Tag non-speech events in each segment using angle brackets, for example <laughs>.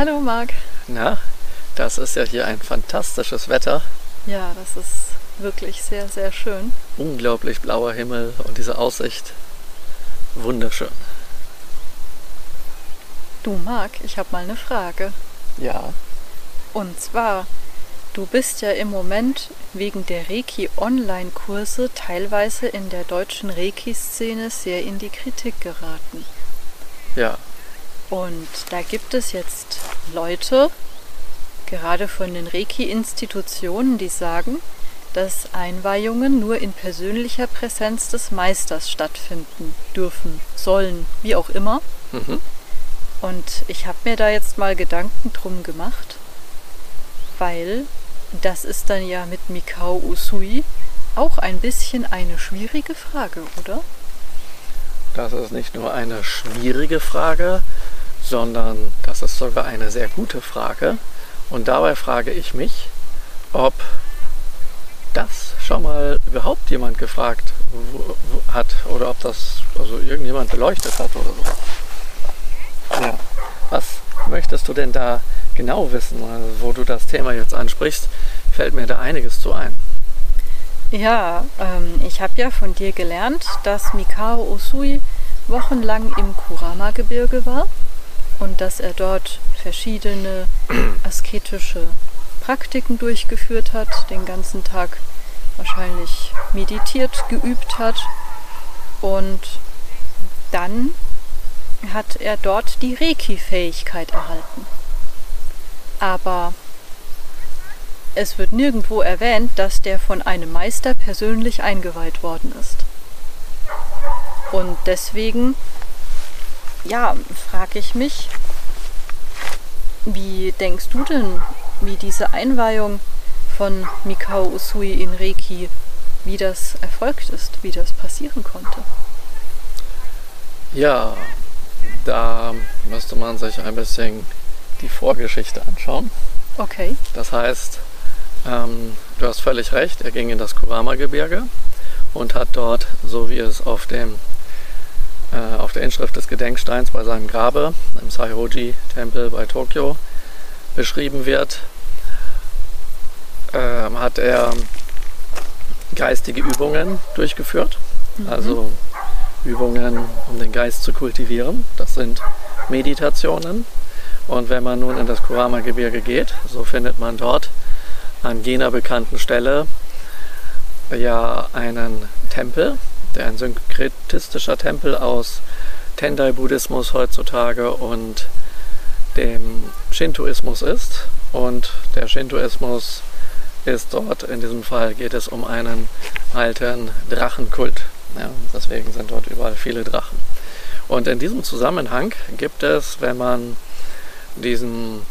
Hallo Marc. Na, das ist ja hier ein fantastisches Wetter. Ja, das ist wirklich sehr, sehr schön. Unglaublich blauer Himmel und diese Aussicht. Wunderschön. Du Marc, ich habe mal eine Frage. Ja. Und zwar, du bist ja im Moment wegen der Reiki-Online-Kurse teilweise in der deutschen Reiki-Szene sehr in die Kritik geraten. Ja. Und da gibt es jetzt Leute, gerade von den Reiki-Institutionen, die sagen, dass Einweihungen nur in persönlicher Präsenz des Meisters stattfinden dürfen, sollen, wie auch immer. Mhm. Und ich habe mir da jetzt mal Gedanken drum gemacht, weil das ist dann ja mit Mikao Usui auch ein bisschen eine schwierige Frage, oder? Das ist nicht nur eine schwierige Frage, sondern das ist sogar eine sehr gute Frage. Und dabei frage ich mich, ob das schon mal überhaupt jemand gefragt hat oder ob das also irgendjemand beleuchtet hat oder so. Ja. Was möchtest du denn da genau wissen? Also, wo du das Thema jetzt ansprichst, fällt mir da einiges zu ein. Ja, ähm, ich habe ja von dir gelernt, dass Mikao Usui wochenlang im Kurama-Gebirge war und dass er dort verschiedene <clears throat> asketische Praktiken durchgeführt hat, den ganzen Tag wahrscheinlich meditiert, geübt hat und dann hat er dort die Reiki-Fähigkeit erhalten. Aber es wird nirgendwo erwähnt, dass der von einem Meister persönlich eingeweiht worden ist. Und deswegen ja, frage ich mich, wie denkst du denn, wie diese Einweihung von Mikao Usui in Reiki, wie das erfolgt ist, wie das passieren konnte? Ja, da müsste man sich ein bisschen die Vorgeschichte anschauen. Okay. Das heißt, ähm, du hast völlig recht, er ging in das Kurama-Gebirge und hat dort, so wie es auf dem äh, auf der Inschrift des Gedenksteins bei seinem Grabe im Saihoji-Tempel bei Tokio beschrieben wird, äh, hat er geistige Übungen durchgeführt. Mhm. Also Übungen, um den Geist zu kultivieren. Das sind Meditationen. Und wenn man nun in das Kurama-Gebirge geht, so findet man dort an jener bekannten Stelle ja einen Tempel, der ein synkretistischer Tempel aus Tendai-Buddhismus heutzutage und dem Shintoismus ist. Und der Shintoismus ist dort, in diesem Fall geht es um einen alten Drachenkult. Ja, deswegen sind dort überall viele Drachen. Und in diesem Zusammenhang gibt es, wenn man diesen,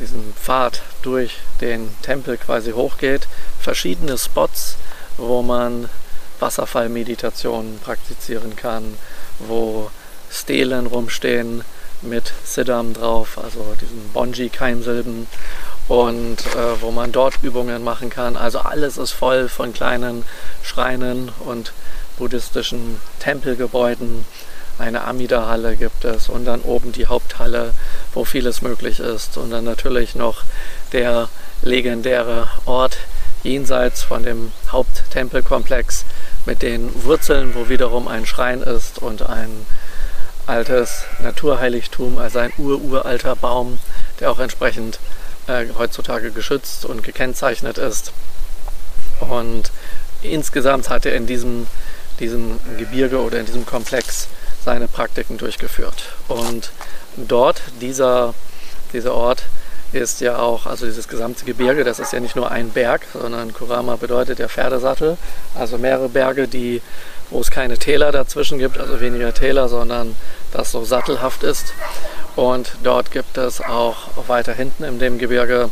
diesen Pfad durch den Tempel quasi hochgeht, verschiedene Spots, wo man Wasserfallmeditationen praktizieren kann, wo Stelen rumstehen mit Siddham drauf, also diesen Bonji-Keimsilben und äh, wo man dort Übungen machen kann. Also alles ist voll von kleinen Schreinen und buddhistischen Tempelgebäuden. Eine Amida-Halle gibt es und dann oben die Haupthalle, wo vieles möglich ist. Und dann natürlich noch der legendäre Ort jenseits von dem Haupttempelkomplex mit den Wurzeln, wo wiederum ein Schrein ist und ein altes Naturheiligtum, also ein ururalter Baum, der auch entsprechend äh, heutzutage geschützt und gekennzeichnet ist. Und insgesamt hat er in diesem, diesem Gebirge oder in diesem Komplex seine Praktiken durchgeführt. Und dort, dieser, dieser Ort, ist ja auch, also dieses gesamte Gebirge, das ist ja nicht nur ein Berg, sondern Kurama bedeutet ja Pferdesattel, also mehrere Berge, die, wo es keine Täler dazwischen gibt, also weniger Täler, sondern das so sattelhaft ist. Und dort gibt es auch weiter hinten in dem Gebirge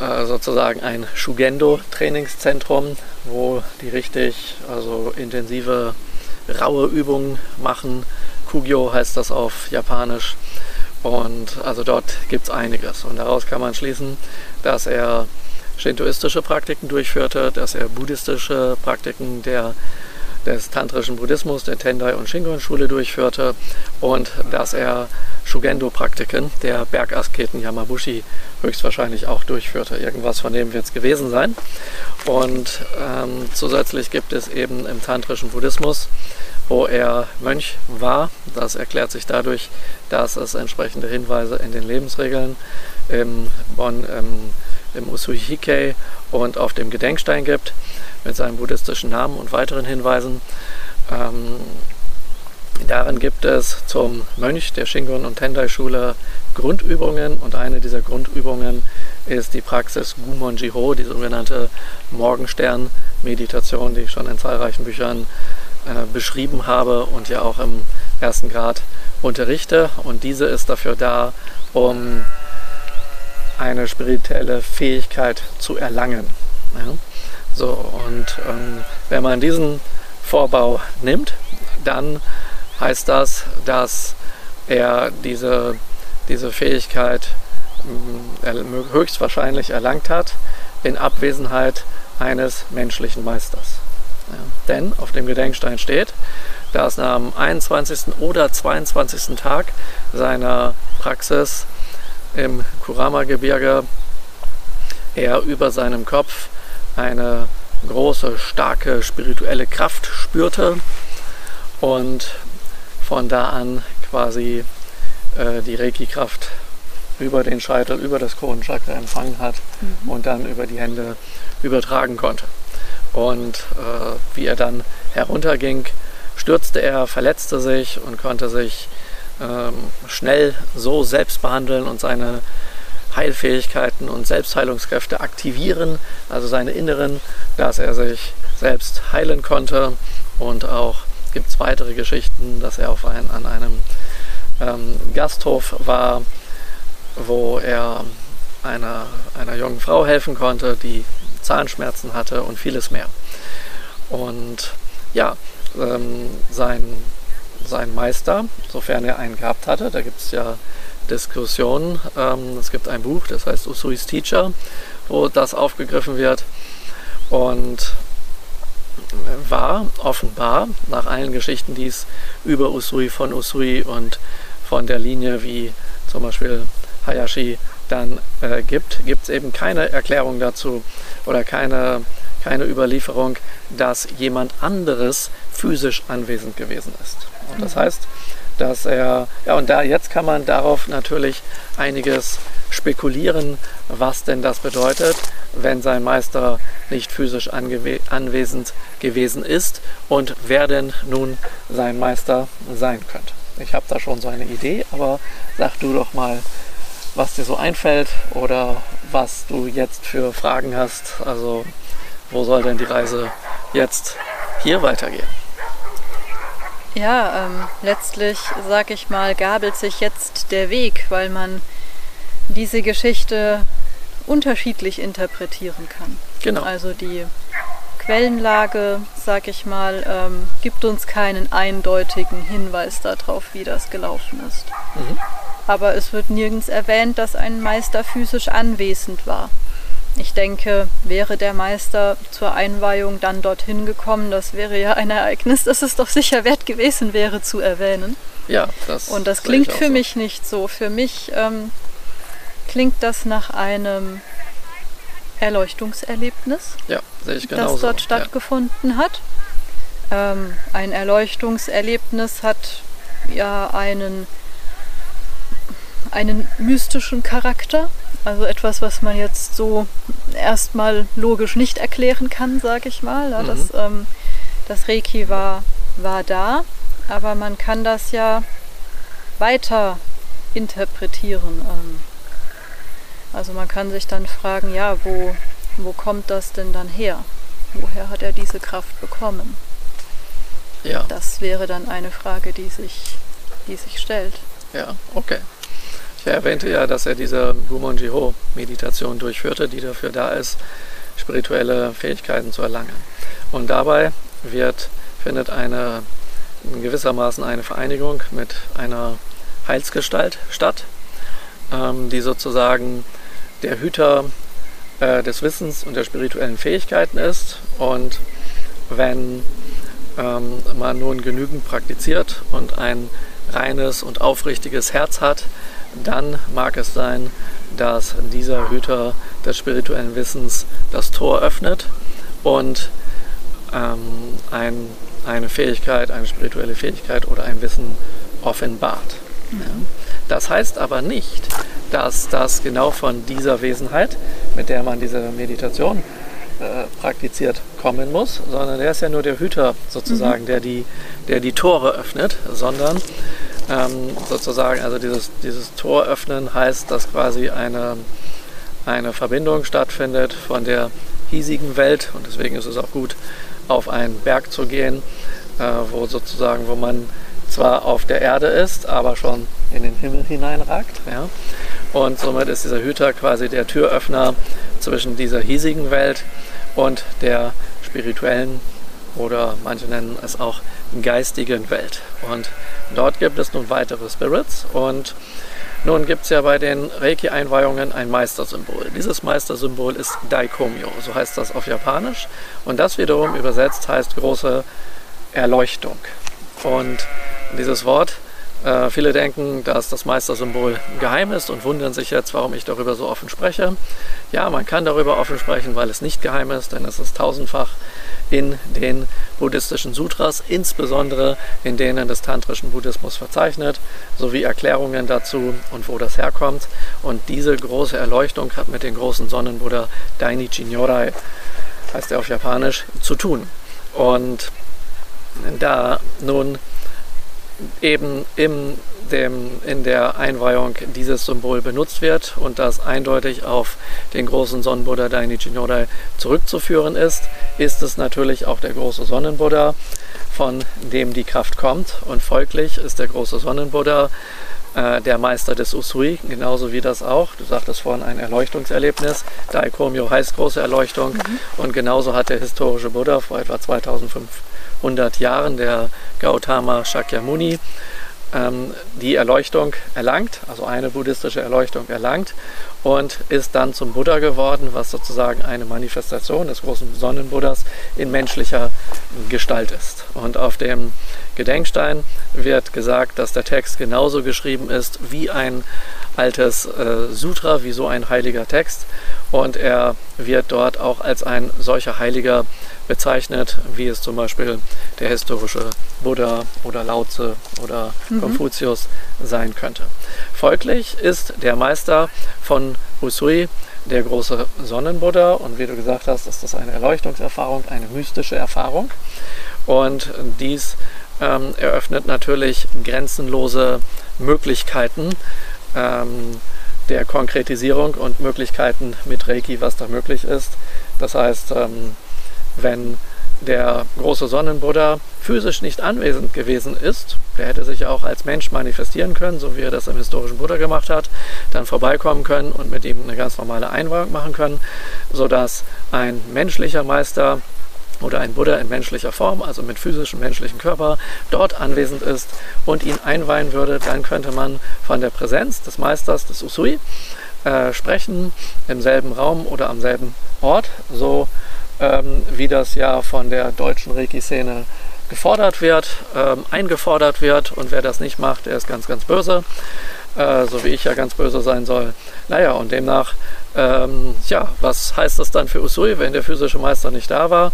äh, sozusagen ein Shugendo-Trainingszentrum, wo die richtig also intensive raue Übungen machen. Kugyo heißt das auf Japanisch. Und also dort gibt es einiges. Und daraus kann man schließen, dass er shintoistische Praktiken durchführte, dass er buddhistische Praktiken der des tantrischen Buddhismus, der Tendai- und Shingon-Schule durchführte und dass er Shugendo-Praktiken der Bergasketen Yamabushi höchstwahrscheinlich auch durchführte. Irgendwas von dem wird es gewesen sein. Und ähm, zusätzlich gibt es eben im tantrischen Buddhismus, wo er Mönch war, das erklärt sich dadurch, dass es entsprechende Hinweise in den Lebensregeln im, bon, im, im Usuhikei und auf dem Gedenkstein gibt mit seinem buddhistischen Namen und weiteren Hinweisen. Ähm, darin gibt es zum Mönch der Shingon- und Tendai-Schule Grundübungen und eine dieser Grundübungen ist die Praxis Gumon Jiho, die sogenannte Morgenstern-Meditation, die ich schon in zahlreichen Büchern äh, beschrieben habe und ja auch im ersten Grad unterrichte. Und diese ist dafür da, um eine spirituelle Fähigkeit zu erlangen. Ja? So, und ähm, wenn man diesen Vorbau nimmt, dann heißt das, dass er diese, diese Fähigkeit äh, höchstwahrscheinlich erlangt hat in Abwesenheit eines menschlichen Meisters. Ja, denn auf dem Gedenkstein steht, dass am 21. oder 22. Tag seiner Praxis im Kurama-Gebirge er über seinem Kopf eine große, starke spirituelle Kraft spürte und von da an quasi äh, die Reiki-Kraft über den Scheitel, über das Kronenchakra empfangen hat mhm. und dann über die Hände übertragen konnte. Und äh, wie er dann herunterging, stürzte er, verletzte sich und konnte sich ähm, schnell so selbst behandeln und seine Heilfähigkeiten und Selbstheilungskräfte aktivieren, also seine inneren, dass er sich selbst heilen konnte. Und auch gibt es weitere Geschichten, dass er auf ein, an einem ähm, Gasthof war, wo er einer, einer jungen Frau helfen konnte, die Zahnschmerzen hatte und vieles mehr. Und ja, ähm, sein, sein Meister, sofern er einen gehabt hatte, da gibt es ja Diskussion. Ähm, es gibt ein Buch, das heißt Usui's Teacher, wo das aufgegriffen wird. Und war offenbar nach allen Geschichten, die es über Usui, von Usui und von der Linie wie zum Beispiel Hayashi dann äh, gibt, gibt es eben keine Erklärung dazu oder keine, keine Überlieferung, dass jemand anderes physisch anwesend gewesen ist. Und das mhm. heißt, dass er, ja und da jetzt kann man darauf natürlich einiges spekulieren, was denn das bedeutet, wenn sein Meister nicht physisch anwesend gewesen ist und wer denn nun sein Meister sein könnte. Ich habe da schon so eine Idee, aber sag du doch mal, was dir so einfällt oder was du jetzt für Fragen hast. Also wo soll denn die Reise jetzt hier weitergehen? Ja, ähm, letztlich, sag ich mal, gabelt sich jetzt der Weg, weil man diese Geschichte unterschiedlich interpretieren kann. Genau. Also die Quellenlage, sag ich mal, ähm, gibt uns keinen eindeutigen Hinweis darauf, wie das gelaufen ist. Mhm. Aber es wird nirgends erwähnt, dass ein Meister physisch anwesend war. Ich denke, wäre der Meister zur Einweihung dann dorthin gekommen, das wäre ja ein Ereignis, das es doch sicher wert gewesen wäre zu erwähnen. Ja, das. Und das klingt für so. mich nicht so. Für mich ähm, klingt das nach einem Erleuchtungserlebnis, ja, das dort stattgefunden ja. hat. Ähm, ein Erleuchtungserlebnis hat ja einen, einen mystischen Charakter. Also etwas, was man jetzt so erstmal logisch nicht erklären kann, sage ich mal. Ja, mhm. das, ähm, das Reiki war, war da, aber man kann das ja weiter interpretieren. Ähm, also man kann sich dann fragen, ja, wo, wo kommt das denn dann her? Woher hat er diese Kraft bekommen? Ja. Das wäre dann eine Frage, die sich, die sich stellt. Ja, okay. Ich erwähnte ja, dass er diese Gumon Jiho-Meditation durchführte, die dafür da ist, spirituelle Fähigkeiten zu erlangen. Und dabei wird, findet eine, in gewissermaßen eine Vereinigung mit einer Heilsgestalt statt, ähm, die sozusagen der Hüter äh, des Wissens und der spirituellen Fähigkeiten ist. Und wenn ähm, man nun genügend praktiziert und ein reines und aufrichtiges Herz hat, dann mag es sein, dass dieser Hüter des spirituellen Wissens das Tor öffnet und ähm, ein, eine Fähigkeit, eine spirituelle Fähigkeit oder ein Wissen offenbart. Ja. Das heißt aber nicht, dass das genau von dieser Wesenheit, mit der man diese Meditation äh, praktiziert, kommen muss, sondern er ist ja nur der Hüter sozusagen, mhm. der, die, der die Tore öffnet, sondern ähm, sozusagen, also dieses, dieses Tor öffnen heißt, dass quasi eine, eine Verbindung stattfindet von der hiesigen Welt und deswegen ist es auch gut, auf einen Berg zu gehen, äh, wo sozusagen, wo man zwar auf der Erde ist, aber schon in den Himmel hineinragt. Ja? Und somit ist dieser Hüter quasi der Türöffner zwischen dieser hiesigen Welt und der spirituellen oder manche nennen es auch geistigen Welt. Und dort gibt es nun weitere Spirits und nun gibt es ja bei den Reiki-Einweihungen ein Meistersymbol. Dieses Meistersymbol ist Daikomyo, so heißt das auf Japanisch. Und das wiederum übersetzt heißt große Erleuchtung. Und dieses Wort äh, viele denken, dass das Meistersymbol geheim ist und wundern sich jetzt, warum ich darüber so offen spreche. Ja, man kann darüber offen sprechen, weil es nicht geheim ist, denn es ist tausendfach in den buddhistischen Sutras, insbesondere in denen des tantrischen Buddhismus verzeichnet, sowie Erklärungen dazu und wo das herkommt. Und diese große Erleuchtung hat mit dem großen Sonnenbuddha Dainichi Nyorai, heißt er auf Japanisch, zu tun. Und da nun eben im dem, in der Einweihung dieses Symbol benutzt wird und das eindeutig auf den großen Sonnenbuddha Dainichi Nodai zurückzuführen ist, ist es natürlich auch der große Sonnenbuddha, von dem die Kraft kommt und folglich ist der große Sonnenbuddha äh, der Meister des Usui, genauso wie das auch. Du sagtest vorhin ein Erleuchtungserlebnis. Daikomyo heißt große Erleuchtung mhm. und genauso hat der historische Buddha vor etwa 2500 Jahren, der Gautama Shakyamuni, die Erleuchtung erlangt, also eine buddhistische Erleuchtung erlangt und ist dann zum Buddha geworden, was sozusagen eine Manifestation des großen Sonnenbuddhas in menschlicher Gestalt ist. Und auf dem Gedenkstein wird gesagt, dass der Text genauso geschrieben ist wie ein altes äh, Sutra, wie so ein heiliger Text. Und er wird dort auch als ein solcher Heiliger bezeichnet, wie es zum Beispiel der historische Buddha oder Laozi oder mhm. Konfuzius sein könnte. Folglich ist der Meister von Usui der große Sonnenbuddha und wie du gesagt hast, ist das eine Erleuchtungserfahrung, eine mystische Erfahrung. Und dies ähm, eröffnet natürlich grenzenlose Möglichkeiten ähm, der Konkretisierung und Möglichkeiten mit Reiki, was da möglich ist. Das heißt, ähm, wenn der große Sonnenbuddha physisch nicht anwesend gewesen ist, der hätte sich auch als Mensch manifestieren können, so wie er das im historischen Buddha gemacht hat, dann vorbeikommen können und mit ihm eine ganz normale Einweihung machen können, sodass ein menschlicher Meister oder ein Buddha in menschlicher Form, also mit physischem menschlichen Körper, dort anwesend ist und ihn einweihen würde, dann könnte man von der Präsenz des Meisters, des Usui, äh, sprechen, im selben Raum oder am selben Ort, so ähm, wie das ja von der deutschen Reiki-Szene gefordert wird, ähm, eingefordert wird und wer das nicht macht, der ist ganz, ganz böse, äh, so wie ich ja ganz böse sein soll. Naja, und demnach, ähm, ja, was heißt das dann für Usui, wenn der physische Meister nicht da war?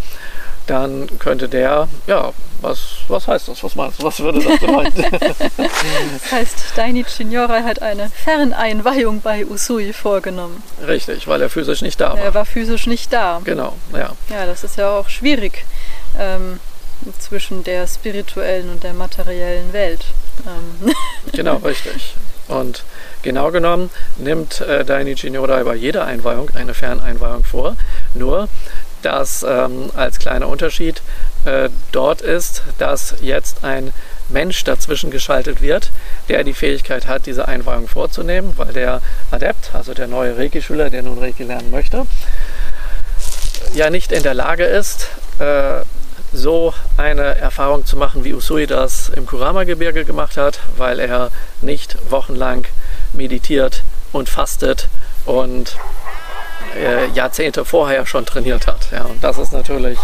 Dann könnte der, ja, was, was heißt das? Was meinst du? Was würde das bedeuten? <laughs> das heißt, Daini Signore hat eine Ferneinweihung bei Usui vorgenommen. Richtig, weil er physisch nicht da war. Er war physisch nicht da. Genau, ja. Ja, das ist ja auch schwierig ähm, zwischen der spirituellen und der materiellen Welt. Ähm. <laughs> genau, richtig. Und genau genommen nimmt äh, Dainichi Nyorai bei jeder Einweihung eine Ferneinweihung vor. Nur, dass ähm, als kleiner Unterschied äh, dort ist, dass jetzt ein Mensch dazwischen geschaltet wird, der die Fähigkeit hat, diese Einweihung vorzunehmen, weil der Adept, also der neue Reiki-Schüler, der nun Reiki lernen möchte, ja nicht in der Lage ist, äh, so eine Erfahrung zu machen, wie Usui das im Kurama-Gebirge gemacht hat, weil er nicht wochenlang meditiert und fastet und äh, Jahrzehnte vorher schon trainiert hat. Ja, und das ist natürlich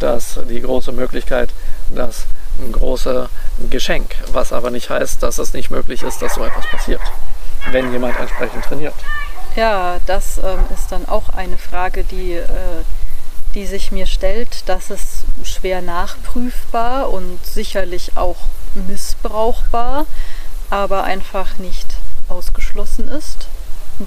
das, die große Möglichkeit, das große Geschenk, was aber nicht heißt, dass es nicht möglich ist, dass so etwas passiert, wenn jemand entsprechend trainiert. Ja, das ähm, ist dann auch eine Frage, die, äh, die sich mir stellt. Das ist schwer nachprüfbar und sicherlich auch missbrauchbar, aber einfach nicht ausgeschlossen ist,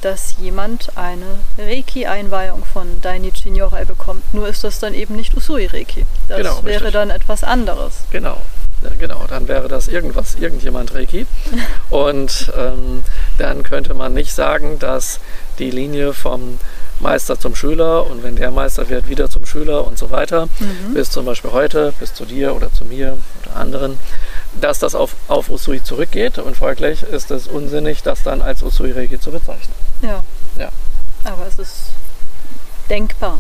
dass jemand eine Reiki-Einweihung von Dainichi Nyorai bekommt. Nur ist das dann eben nicht Usui-Reiki. Das Genau, wäre richtig. dann etwas anderes. Genau, ja, genau. Dann wäre das irgendwas, irgendjemand Reiki. <laughs> Und ähm, dann könnte man nicht sagen, dass die Linie vom Meister zum Schüler und wenn der Meister wird, wieder zum Schüler und so weiter, bis zum Beispiel heute, bis zu dir oder zu mir oder anderen, dass das auf, auf Usui zurückgeht und folglich ist es unsinnig, das dann als Usui Reiki zu bezeichnen. Ja, Ja. aber es ist denkbar.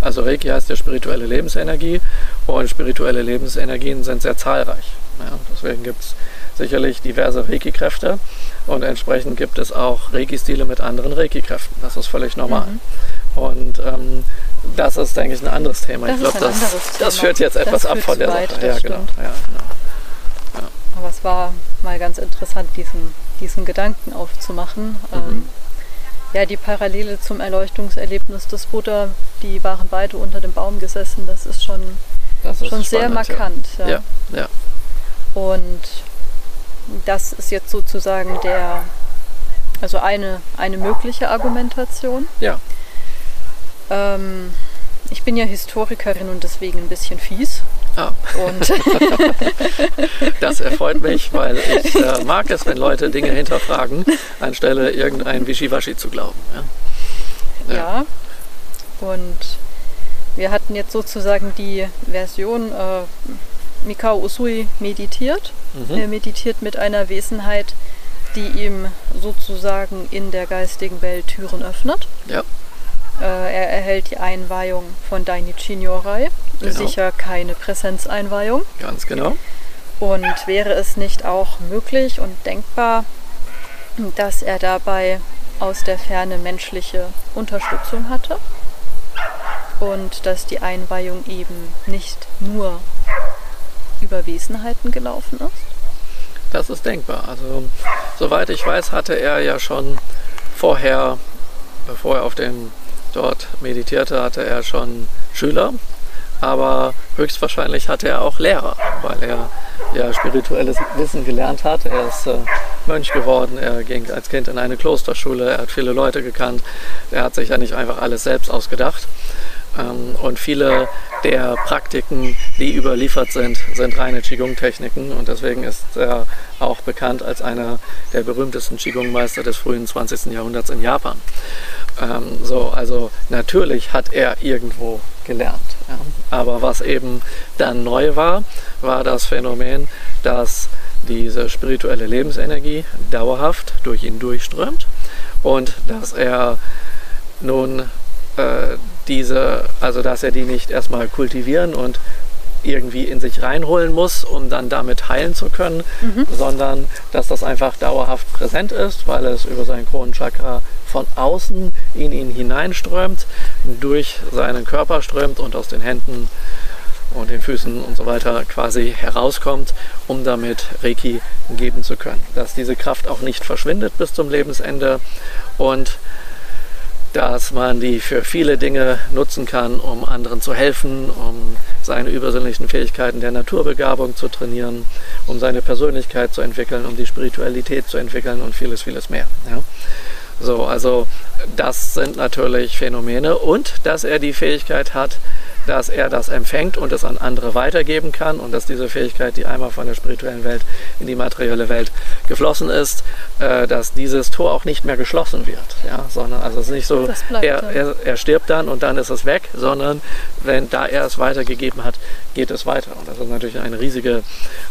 Also Reiki heißt ja spirituelle Lebensenergie und spirituelle Lebensenergien sind sehr zahlreich. Ja, deswegen gibt es sicherlich diverse Reiki-Kräfte und entsprechend gibt es auch Reiki-Stile mit anderen Reiki-Kräften. Das ist völlig normal. Und ähm, das ist, denke ich, ein anderes Thema. Das ich glaube, das, das führt jetzt etwas ab von der Sache. Ja, genau. Ja, genau. Aber es war mal ganz interessant, diesen, diesen Gedanken aufzumachen. Mhm. Ähm, ja, die Parallele zum Erleuchtungserlebnis des Buddha, die waren beide unter dem Baum gesessen, das ist schon, Das ist schon sehr spannend, markant. Ja. Ja, ja. Und das ist jetzt sozusagen der, also eine, eine mögliche Argumentation. ja. Ähm, ich bin ja Historikerin und deswegen ein bisschen fies. Ah, Und <laughs> das erfreut mich, weil ich äh, mag es, wenn Leute Dinge hinterfragen, anstelle irgendein Wischiwaschi zu glauben. Ja. Ja. Und wir hatten jetzt sozusagen die Version, äh, Mikao Usui meditiert. Mhm. Er meditiert mit einer Wesenheit, die ihm sozusagen in der geistigen Welt Türen öffnet. Ja. Äh, er erhält die Einweihung von Dainichi Nyorai. Genau. Sicher keine Präsenzeinweihung. Ganz genau. Und wäre es nicht auch möglich und denkbar, dass er dabei aus der Ferne menschliche Unterstützung hatte und dass die Einweihung eben nicht nur über Wesenheiten gelaufen ist? Das ist denkbar. Also, soweit ich weiß, hatte er ja schon vorher, bevor er auf dem dort meditierte, hatte er schon Schüler. Aber höchstwahrscheinlich hatte er auch Lehrer, weil er ja spirituelles Wissen gelernt hat. Er ist äh, Mönch geworden, er ging als Kind in eine Klosterschule, er hat viele Leute gekannt. Er hat sich ja nicht einfach alles selbst ausgedacht. Ähm, und viele der Praktiken, die überliefert sind, sind reine Qigong-Techniken und deswegen ist er auch bekannt als einer der berühmtesten Qigong-Meister des frühen 20. Jahrhunderts in Japan. Ähm, so, also natürlich hat er irgendwo gelernt. Ja. Aber was eben dann neu war, war das Phänomen, dass diese spirituelle Lebensenergie dauerhaft durch ihn durchströmt und dass er nun äh, diese, also dass er die nicht erstmal kultivieren und irgendwie in sich reinholen muss, um dann damit heilen zu können, sondern dass das einfach dauerhaft präsent ist, weil es über sein Kronenchakra von außen in ihn hineinströmt, durch seinen Körper strömt und aus den Händen und den Füßen und so weiter quasi herauskommt, um damit Reiki geben zu können. Dass diese Kraft auch nicht verschwindet bis zum Lebensende und dass man die für viele Dinge nutzen kann, um anderen zu helfen, um seine übersinnlichen Fähigkeiten der Naturbegabung zu trainieren, um seine Persönlichkeit zu entwickeln, um die Spiritualität zu entwickeln und vieles, vieles mehr. Ja? So, also das sind natürlich Phänomene und dass er die Fähigkeit hat, dass er das empfängt und es an andere weitergeben kann und dass diese Fähigkeit, die einmal von der spirituellen Welt in die materielle Welt geflossen ist, äh, dass dieses Tor auch nicht mehr geschlossen wird. Ja? Sondern also es ist nicht so, er, er, er stirbt dann und dann ist es weg, sondern wenn da er es weitergegeben hat, geht es weiter. Und das ist natürlich eine riesige,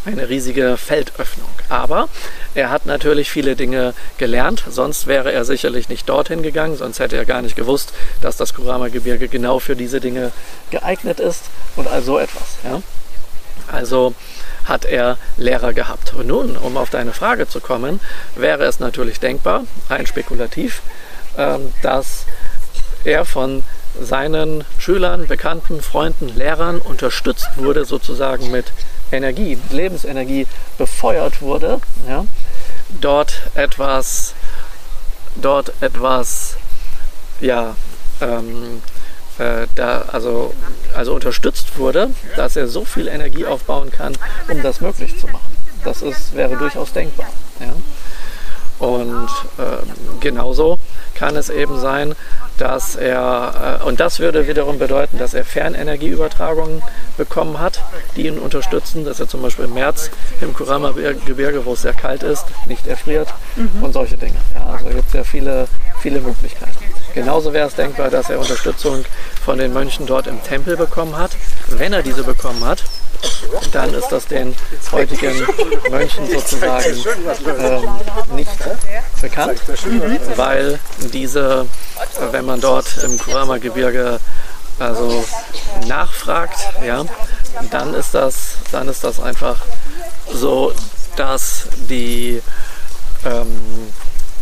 eine riesige Feldöffnung. Aber er hat natürlich viele Dinge gelernt, sonst wäre er sicherlich nicht dorthin gegangen, sonst hätte er gar nicht gewusst, dass das Kurama-Gebirge genau für diese Dinge geeignet ist und all so etwas. Ja? Also hat er Lehrer gehabt. Und nun, um auf deine Frage zu kommen, wäre es natürlich denkbar, rein spekulativ, ähm, dass er von seinen Schülern, Bekannten, Freunden, Lehrern unterstützt wurde, sozusagen mit Energie, Lebensenergie befeuert wurde, ja, dort etwas, dort etwas, ja, ähm, äh, da also, also unterstützt wurde, dass er so viel Energie aufbauen kann, um das möglich zu machen. Das ist, wäre durchaus denkbar. Ja. Und äh, genauso kann es eben sein, dass er, äh, und das würde wiederum bedeuten, dass er Fernenergieübertragungen bekommen hat, die ihn unterstützen, dass er zum Beispiel im März im Kurama-Gebirge, wo es sehr kalt ist, nicht erfriert mhm. und solche Dinge. Ja, also gibt es ja viele, viele Möglichkeiten. Genauso wäre es denkbar, dass er Unterstützung von den Mönchen dort im Tempel bekommen hat. Wenn er diese bekommen hat, dann ist das den heutigen Mönchen sozusagen ähm, nicht bekannt, weil diese, wenn man dort im Kurama-Gebirge also nachfragt, ja, dann ist das, dann ist das einfach so, dass die ähm,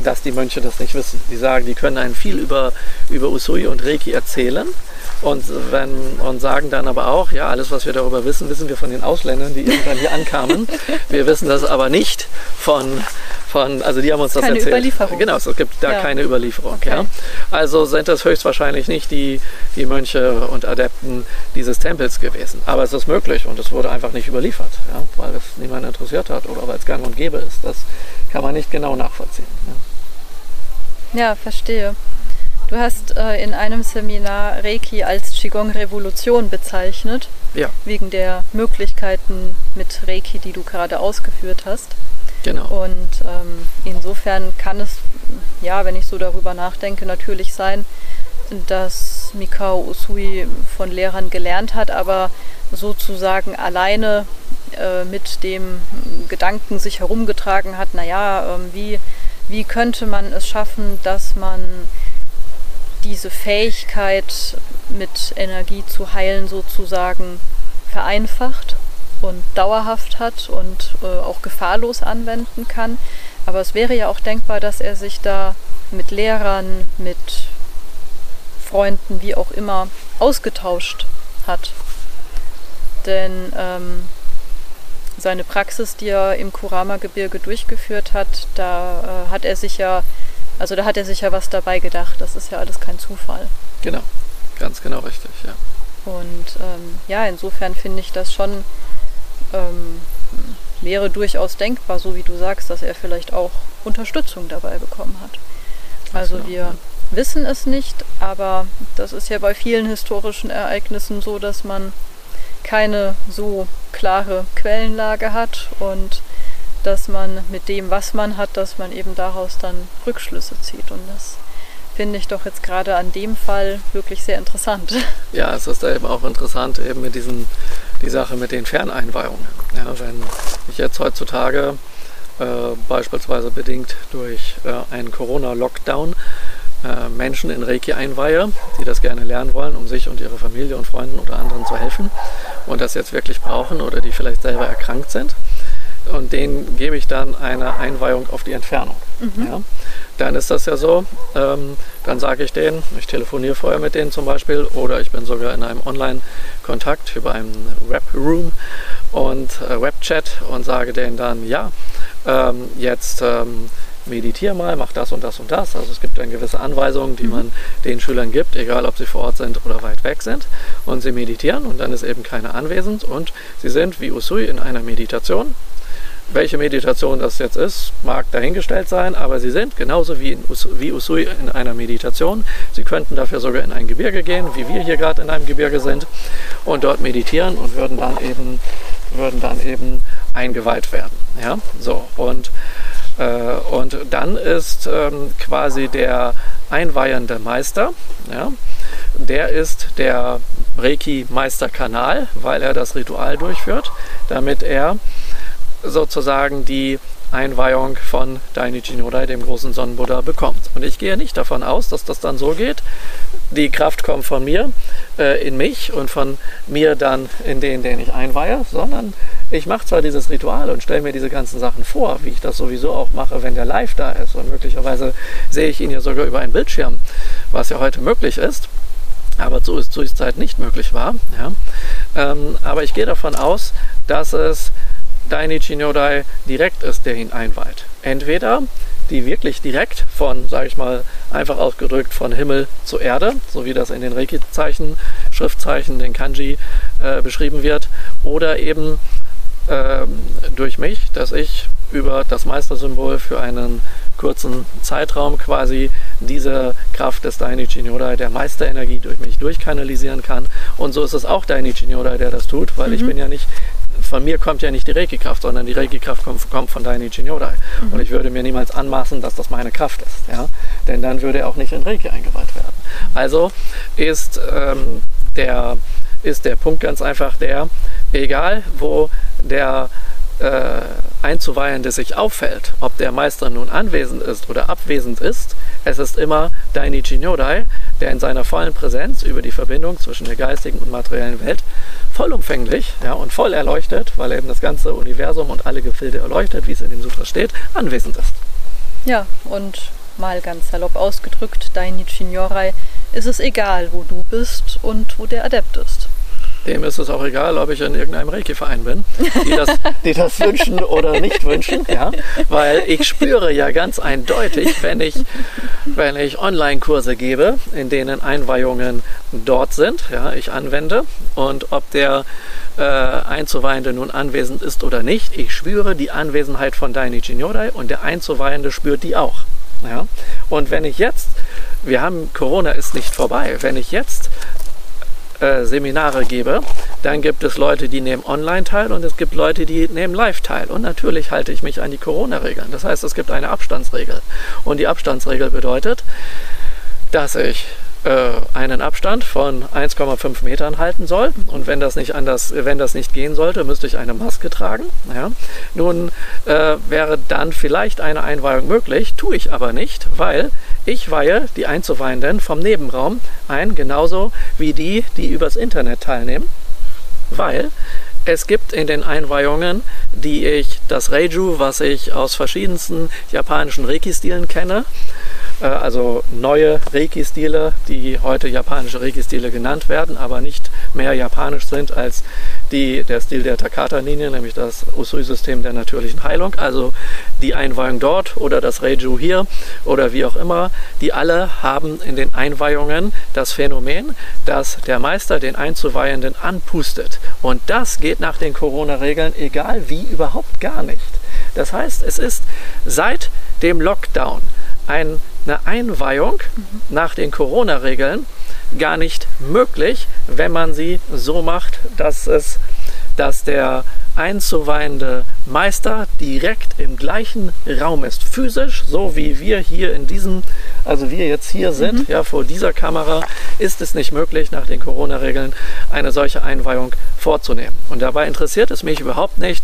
dass die Mönche das nicht wissen. Die sagen, die können einen viel über, über Usui und Reiki erzählen und, wenn, und sagen dann aber auch, ja, alles, was wir darüber wissen, wissen wir von den Ausländern, die irgendwann hier ankamen. <laughs> Wir wissen das aber nicht von, von also die haben uns das keine erzählt. Überlieferung. Genau, es gibt da ja. keine Überlieferung. Okay. Ja. Also sind das höchstwahrscheinlich nicht die, die Mönche und Adepten dieses Tempels gewesen. Aber es ist möglich und es wurde einfach nicht überliefert, ja, weil es niemand interessiert hat oder weil es gang und gäbe ist. Das kann man nicht genau nachvollziehen. Ja, ja verstehe. Du hast äh, in einem Seminar Reiki als Qigong-Revolution bezeichnet. Ja. Wegen der Möglichkeiten mit Reiki, die du gerade ausgeführt hast. Genau. Und ähm, insofern kann es, ja, wenn ich so darüber nachdenke, natürlich sein, dass Mikao Usui von Lehrern gelernt hat, aber sozusagen alleine äh, mit dem Gedanken sich herumgetragen hat, naja, äh, wie, wie könnte man es schaffen, dass man diese Fähigkeit mit Energie zu heilen sozusagen vereinfacht und dauerhaft hat und äh, auch gefahrlos anwenden kann. Aber es wäre ja auch denkbar, dass er sich da mit Lehrern, mit Freunden, wie auch immer, ausgetauscht hat. Denn ähm, seine Praxis, die er im Kurama-Gebirge durchgeführt hat, da äh, hat er sich ja also da hat er sich ja was dabei gedacht. Das ist ja alles kein Zufall. Genau, ganz genau richtig, ja. Und ähm, ja, insofern finde ich das schon ähm, wäre durchaus denkbar, so wie du sagst, dass er vielleicht auch Unterstützung dabei bekommen hat. Also genau, wir ja. wissen es nicht, aber das ist ja bei vielen historischen Ereignissen so, dass man keine so klare Quellenlage hat und dass man mit dem, was man hat, dass man eben daraus dann Rückschlüsse zieht. Und das finde ich doch jetzt gerade an dem Fall wirklich sehr interessant. <laughs> Ja, es ist da eben auch interessant, eben mit diesen, die Sache mit den Ferneinweihungen. Ja, wenn ich jetzt heutzutage äh, beispielsweise bedingt durch äh, einen Corona-Lockdown äh, Menschen in Reiki einweihe, die das gerne lernen wollen, um sich und ihre Familie und Freunden oder anderen zu helfen und das jetzt wirklich brauchen oder die vielleicht selber erkrankt sind, und denen gebe ich dann eine Einweihung auf die Entfernung. Mhm. Ja? Dann ist das ja so, ähm, dann sage ich denen, ich telefoniere vorher mit denen zum Beispiel oder ich bin sogar in einem Online-Kontakt über einen Webroom und äh, Webchat und sage denen dann, ja, ähm, jetzt ähm, meditiere mal, mach das und das und das. Also es gibt dann gewisse Anweisungen, die mhm. man den Schülern gibt, egal ob sie vor Ort sind oder weit weg sind. Und sie meditieren und dann ist eben keiner anwesend und sie sind wie Usui in einer Meditation welche Meditation das jetzt ist, mag dahingestellt sein, aber sie sind genauso wie, in Us wie Usui in einer Meditation. Sie könnten dafür sogar in ein Gebirge gehen, wie wir hier gerade in einem Gebirge sind, und dort meditieren und würden dann eben, würden dann eben eingeweiht werden. Ja? So, und, äh, und dann ist ähm, quasi der einweihende Meister, ja? der ist der Reiki-Meisterkanal, weil er das Ritual durchführt, damit er sozusagen die Einweihung von Dainichi Nodai, dem großen Sonnenbuddha, bekommt. Und ich gehe nicht davon aus, dass das dann so geht. Die Kraft kommt von mir äh, in mich und von mir dann in den, den ich einweihe, sondern ich mache zwar dieses Ritual und stelle mir diese ganzen Sachen vor, wie ich das sowieso auch mache, wenn der live da ist. Und möglicherweise sehe ich ihn ja sogar über einen Bildschirm, was ja heute möglich ist aber zu, zu Zeit nicht möglich war. Ja. Ähm, aber ich gehe davon aus, dass es Dainichi Nyodai direkt ist, der ihn einweiht. Entweder die wirklich direkt von, sage ich mal, einfach ausgedrückt von Himmel zu Erde, so wie das in den Reiki-Zeichen, Schriftzeichen, den Kanji äh, beschrieben wird, oder eben äh, durch mich, dass ich über das Meistersymbol für einen kurzen Zeitraum quasi diese Kraft des Dainichi Nyodai, der Meisterenergie durch mich durchkanalisieren kann. Und so ist es auch Dainichi Nyodai, der das tut, weil mhm. ich bin ja nicht von mir kommt ja nicht die Reiki-Kraft, sondern die Reiki-Kraft kommt, kommt, von Dainichi Nyodai. Mhm. Und ich würde mir niemals anmaßen, dass das meine Kraft ist. Ja? Denn dann würde er auch nicht in Reiki eingeweiht werden. Also ist, ähm, der, ist der Punkt ganz einfach der, egal wo der äh, Einzuweihende sich auffällt, ob der Meister nun anwesend ist oder abwesend ist, es ist immer Dainichi Nyodai, der in seiner vollen Präsenz über die Verbindung zwischen der geistigen und materiellen Welt vollumfänglich ja, und voll erleuchtet, weil eben das ganze Universum und alle Gefilde erleuchtet, wie es in dem Sutra steht, anwesend ist. Ja, und mal ganz salopp ausgedrückt, Dainichi Nyorai, ist es egal, wo du bist und wo der Adept ist dem ist es auch egal, ob ich in irgendeinem Reiki-Verein bin, die das, die das wünschen oder nicht wünschen, ja, weil ich spüre ja ganz eindeutig, wenn ich, wenn ich Online-Kurse gebe, in denen Einweihungen dort sind, ja, ich anwende und ob der äh, Einzuweihende nun anwesend ist oder nicht, ich spüre die Anwesenheit von Dainichi Nyodai und der Einzuweihende spürt die auch. Ja? Und wenn ich jetzt, wir haben, Corona ist nicht vorbei, wenn ich jetzt äh, Seminare gebe, dann gibt es Leute, die nehmen online teil und es gibt Leute, die nehmen live teil. Und natürlich halte ich mich an die Corona-Regeln. Das heißt, es gibt eine Abstandsregel. Und die Abstandsregel bedeutet, dass ich einen Abstand von 1,5 Metern halten soll. Und wenn das nicht anders, wenn das nicht gehen sollte, müsste ich eine Maske tragen. Ja. Nun äh, wäre dann vielleicht eine Einweihung möglich, tue ich aber nicht, weil ich weihe die Einzuweihenden vom Nebenraum ein, genauso wie die, die übers Internet teilnehmen, weil es gibt in den Einweihungen, die ich das Reiju, was ich aus verschiedensten japanischen Reiki-Stilen kenne, äh, also neue Reiki-Stile, die heute japanische Reiki-Stile genannt werden, aber nicht mehr japanisch sind als die, der Stil der Takata-Linie, nämlich das Usui-System der natürlichen Heilung, also die Einweihung dort oder das Reiju hier oder wie auch immer, die alle haben in den Einweihungen das Phänomen, dass der Meister den Einzuweihenden anpustet. Und das geht nach den Corona-Regeln, egal wie, überhaupt gar nicht. Das heißt, es ist seit dem Lockdown ein eine Einweihung nach den Corona-Regeln gar nicht möglich, wenn man sie so macht, dass es, dass der einzuweihende Meister direkt im gleichen Raum ist, physisch, so wie wir hier in diesem, also wir jetzt hier sind, mhm. ja, vor dieser Kamera, ist es nicht möglich, nach den Corona-Regeln eine solche Einweihung vorzunehmen. Und dabei interessiert es mich überhaupt nicht,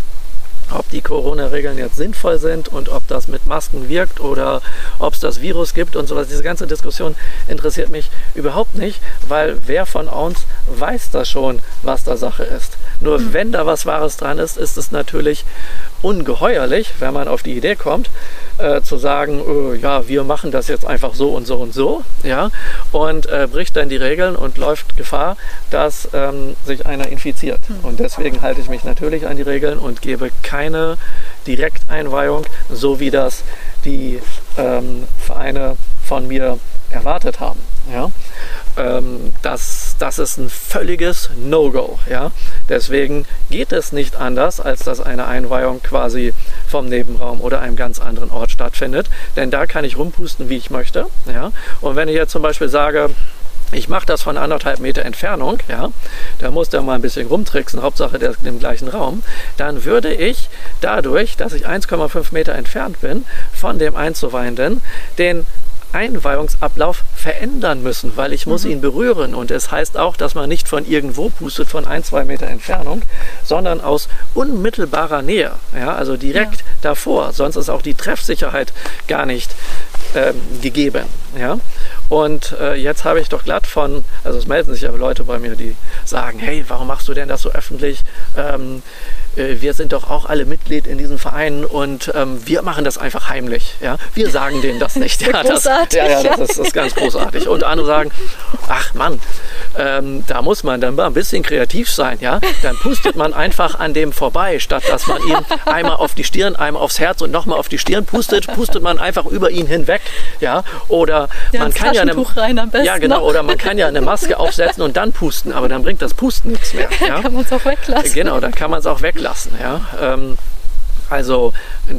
ob die Corona-Regeln jetzt sinnvoll sind und ob das mit Masken wirkt oder ob es das Virus gibt und sowas. Diese ganze Diskussion interessiert mich überhaupt nicht, weil wer von uns weiß das schon, was da Sache ist. Nur mhm. wenn da was Wahres dran ist, ist es natürlich ungeheuerlich, wenn man auf die Idee kommt, äh, zu sagen, oh, ja, wir machen das jetzt einfach so und so und so, ja, und äh, bricht dann die Regeln und läuft Gefahr, dass ähm, sich einer infiziert. Mhm. Und deswegen halte ich mich natürlich an die Regeln und gebe keine Direkteinweihung, so wie das die ähm, Vereine von mir erwartet haben. Ja? Ähm, das, das ist ein völliges No-Go. Ja? Deswegen geht es nicht anders, als dass eine Einweihung quasi vom Nebenraum oder einem ganz anderen Ort stattfindet. Denn da kann ich rumpusten, wie ich möchte. Ja? Und wenn ich jetzt zum Beispiel sage, ich mache das von anderthalb Meter Entfernung, ja, da muss der mal ein bisschen rumtricksen, Hauptsache der ist im gleichen Raum, dann würde ich dadurch, dass ich 1,5 Meter entfernt bin von dem Einzuweihenden, den Einweihungsablauf verändern müssen, weil ich muss mhm. ihn berühren. Und es heißt auch, dass man nicht von irgendwo pustet, von ein, zwei Meter Entfernung, sondern aus unmittelbarer Nähe, ja, also direkt ja. davor. Sonst ist auch die Treffsicherheit gar nicht ähm, gegeben. Ja? Und äh, jetzt habe ich doch glatt von, also es melden sich ja Leute bei mir, die sagen, hey, warum machst du denn das so öffentlich? Ähm, äh, wir sind doch auch alle Mitglied in diesem Verein und ähm, wir machen das einfach heimlich. Ja? Wir sagen denen das nicht. <laughs> Ja, das, ja, ja, das ist, das ist ganz großartig. Und andere sagen, ach Mann, ähm, da muss man dann mal ein bisschen kreativ sein. Ja? Dann pustet man einfach an dem vorbei, statt dass man ihn einmal auf die Stirn, einmal aufs Herz und nochmal auf die Stirn pustet, pustet man einfach über ihn hinweg. Ja? Oder Ja, man kann ja eine, rein am besten ja genau, oder man kann ja eine Maske aufsetzen und dann pusten, aber dann bringt das Pusten nichts mehr. <laughs> Ja? Kann man es auch weglassen. Genau, dann kann man es auch weglassen. Ja? Ähm, also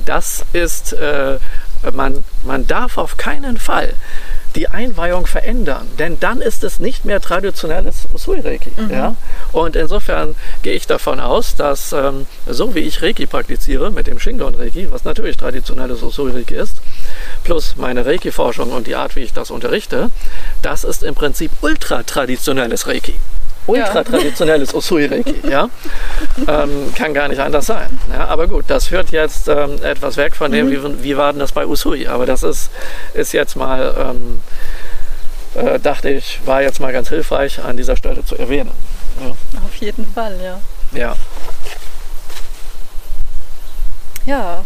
das ist, äh, man, man darf auf keinen Fall die Einweihung verändern, denn dann ist es nicht mehr traditionelles Usui-Reiki. Ja? Und insofern gehe ich davon aus, dass ähm, so wie ich Reiki praktiziere, mit dem Shingon-Reiki, was natürlich traditionelles Usui-Reiki ist, plus meine Reiki-Forschung und die Art, wie ich das unterrichte, das ist im Prinzip ultra-traditionelles Reiki. Ultra-traditionelles Usui-Reiki, ja. Ähm, kann gar nicht anders sein. Ja, aber gut, das führt jetzt ähm, etwas weg von dem, wie, wie war denn das bei Usui? Aber das ist, ist jetzt mal, ähm, äh, dachte ich, war jetzt mal ganz hilfreich an dieser Stelle zu erwähnen. Ja. Auf jeden Fall, ja. ja. Ja,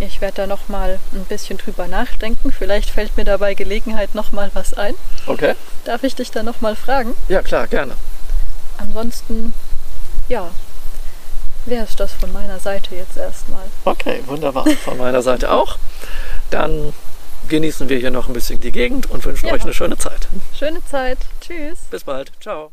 ich werde da noch mal ein bisschen drüber nachdenken. Vielleicht fällt mir dabei Gelegenheit noch mal was ein. Okay. Darf ich dich da noch mal fragen? Ja, klar, gerne. Ansonsten, ja, wäre es das von meiner Seite jetzt erstmal. Okay, wunderbar. <laughs> Von meiner Seite auch. Dann genießen wir hier noch ein bisschen die Gegend und wünschen Ja. euch eine schöne Zeit. Schöne Zeit. Tschüss. Bis bald. Ciao.